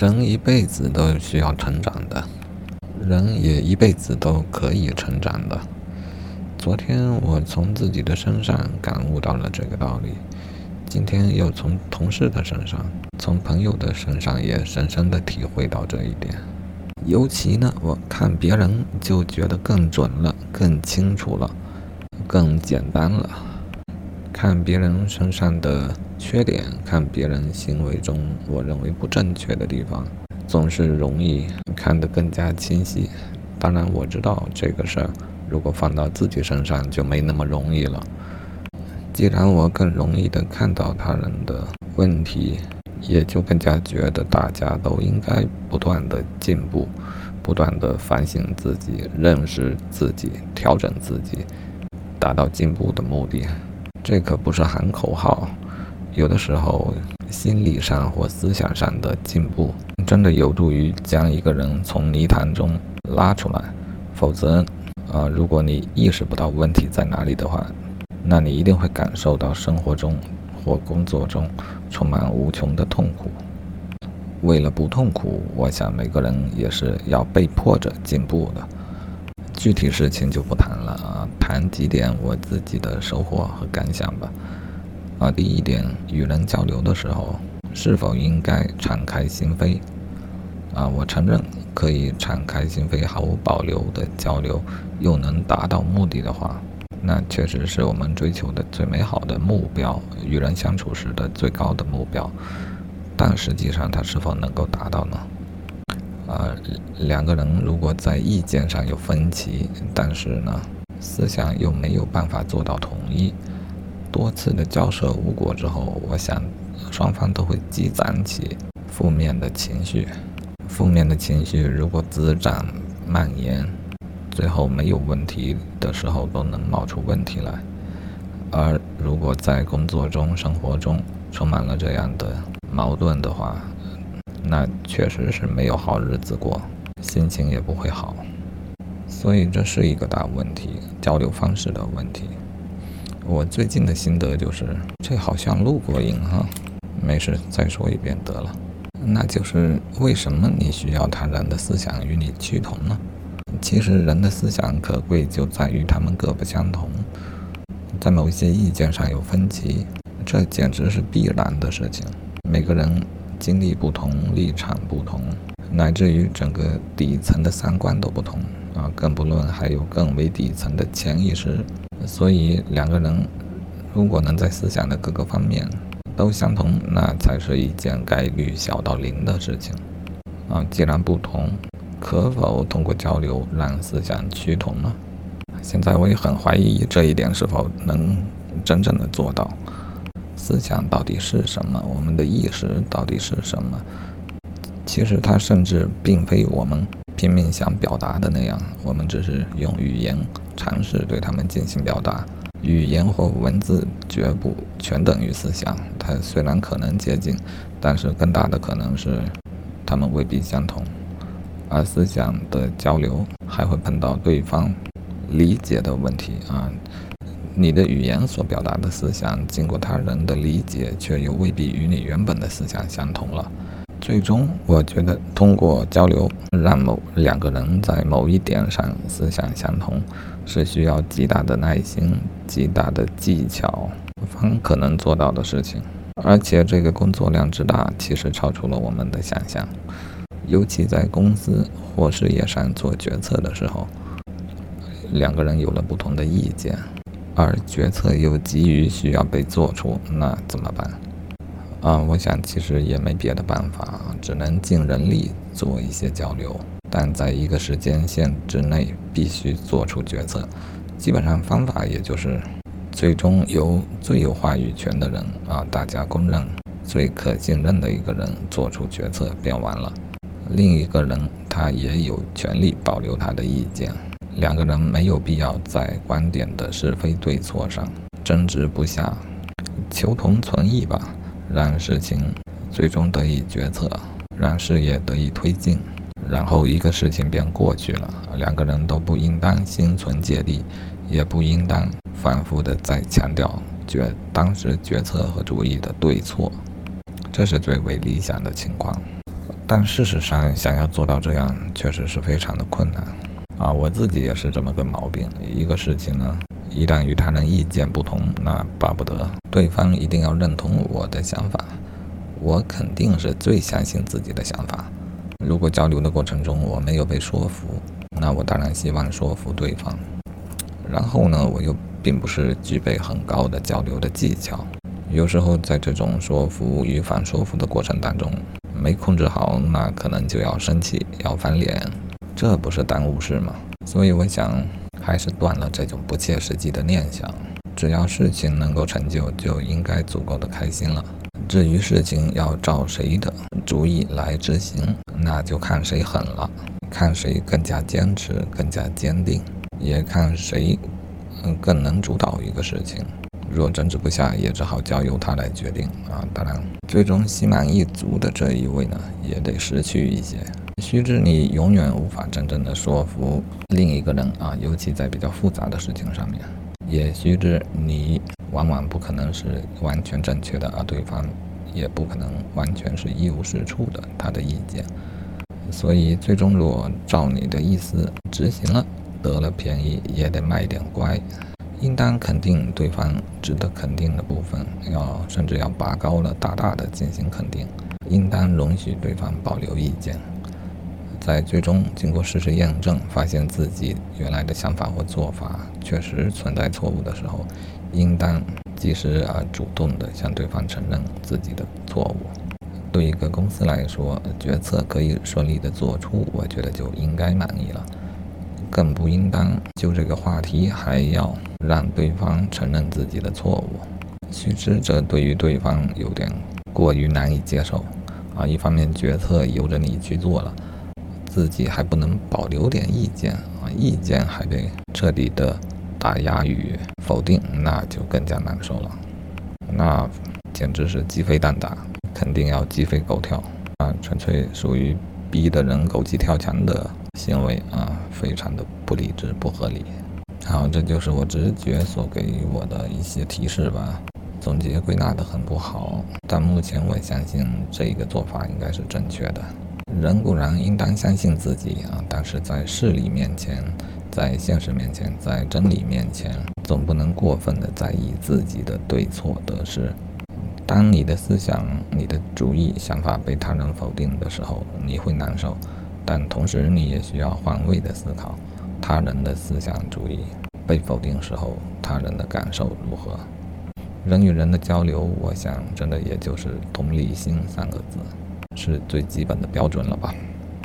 人一辈子都需要成长的，人也一辈子都可以成长的。昨天我从自己的身上感悟到了这个道理，今天又从同事的身上、从朋友的身上也深深的体会到这一点。尤其呢，我看别人就觉得更准了、更清楚了、更简单了。看别人身上的缺点，看别人行为中我认为不正确的地方，总是容易看得更加清晰。当然，我知道这个事儿。如果放到自己身上就没那么容易了。既然我更容易的看到他人的问题，也就更加觉得大家都应该不断的进步，不断的反省自己、认识自己、调整自己，达到进步的目的。这可不是喊口号。有的时候，心理上或思想上的进步，真的有助于将一个人从泥潭中拉出来，否则。啊，如果你意识不到问题在哪里的话，那你一定会感受到生活中或工作中充满无穷的痛苦。为了不痛苦，我想每个人也是要被迫着进步的。具体事情就不谈了啊，谈几点我自己的收获和感想吧。啊，第一点，与人交流的时候，是否应该敞开心扉？啊，我承认可以敞开心扉、毫无保留的交流，又能达到目的的话，那确实是我们追求的最美好的目标，与人相处时的最高的目标。但实际上，它是否能够达到呢？啊，两个人如果在意见上有分歧，但是呢，思想又没有办法做到统一，多次的交涉无果之后，我想双方都会积攒起负面的情绪。负面的情绪如果滋长蔓延，最后没有问题的时候都能冒出问题来。而如果在工作中、生活中充满了这样的矛盾的话，那确实是没有好日子过，心情也不会好。所以这是一个大问题，交流方式的问题。我最近的心得就是，这好像录过音哈，没事再说一遍得了。那就是为什么你需要他人的思想与你趋同呢？其实人的思想可贵就在于他们各不相同，在某一些意见上有分歧，这简直是必然的事情。每个人经历不同，立场不同，乃至于整个底层的三观都不同啊，更不论还有更为底层的潜意识。所以两个人如果能在思想的各个方面，都相同，那才是一件概率小到零的事情啊！既然不同，可否通过交流让思想趋同呢？现在我也很怀疑这一点是否能真正的做到。思想到底是什么？我们的意识到底是什么？其实它甚至并非我们拼命想表达的那样，我们只是用语言尝试对他们进行表达。语言或文字绝不全等于思想，它虽然可能接近，但是更大的可能是它们未必相同。而思想的交流还会碰到对方理解的问题啊！你的语言所表达的思想，经过他人的理解，却又未必与你原本的思想相同了。最终，我觉得通过交流让某两个人在某一点上思想相同，是需要极大的耐心、极大的技巧方可能做到的事情。而且这个工作量之大，其实超出了我们的想象。尤其在公司或事业上做决策的时候，两个人有了不同的意见，而决策又急于需要被做出，那怎么办？啊，我想其实也没别的办法，只能尽人力做一些交流，但在一个时间线之内必须做出决策。基本上方法也就是，最终由最有话语权的人啊，大家公认最可信任的一个人做出决策便完了。另一个人他也有权利保留他的意见。两个人没有必要在观点的是非对错上争执不下，求同存异吧。让事情最终得以决策，让事业得以推进，然后一个事情便过去了。两个人都不应当心存芥蒂，也不应当反复的再强调决当时决策和主意的对错，这是最为理想的情况。但事实上，想要做到这样，确实是非常的困难。啊，我自己也是这么个毛病。一个事情呢，一旦与他人意见不同，那巴不得对方一定要认同我的想法。我肯定是最相信自己的想法。如果交流的过程中我没有被说服，那我当然希望说服对方。然后呢，我又并不是具备很高的交流的技巧，有时候在这种说服与反说服的过程当中，没控制好，那可能就要生气，要翻脸，这不是耽误事吗？所以我想，还是断了这种不切实际的念想。只要事情能够成就，就应该足够的开心了。至于事情要照谁的主意来执行，那就看谁狠了，看谁更加坚持、更加坚定，也看谁嗯更能主导一个事情。若争执不下，也只好交由他来决定啊。当然，最终心满意足的这一位呢，也得失去一些。须知你永远无法真正的说服另一个人啊，尤其在比较复杂的事情上面。也须知你往往不可能是完全正确的，而对方也不可能完全是一无是处的他的意见。所以，最终如果照你的意思执行了，得了便宜也得卖点乖。应当肯定对方值得肯定的部分，要甚至要拔高了，大大的进行肯定。应当容许对方保留意见，在最终经过事实验证，发现自己原来的想法或做法确实存在错误的时候，应当及时而主动地向对方承认自己的错误。对一个公司来说，决策可以顺利地做出，我觉得就应该满意了。更不应当就这个话题还要让对方承认自己的错误，其实这对于对方有点过于难以接受啊！一方面决策由着你去做了，自己还不能保留点意见啊，意见还得彻底的打压与否定，那就更加难受了。那简直是鸡飞蛋打，肯定要鸡飞狗跳啊！纯粹属于逼得人狗急跳墙的。行为啊，非常的不理智、不合理。好，这就是我直觉所给我的一些提示吧。总结归纳的很不好，但目前我相信这一个做法应该是正确的。人固然应当相信自己啊，但是在事理面前，在现实面前，在真理面前，总不能过分的在意自己的对错得失。当你的思想、你的主意、想法被他人否定的时候，你会难受。但同时，你也需要换位的思考，他人的思想主义被否定时候，他人的感受如何？人与人的交流，我想真的也就是同理心三个字，是最基本的标准了吧。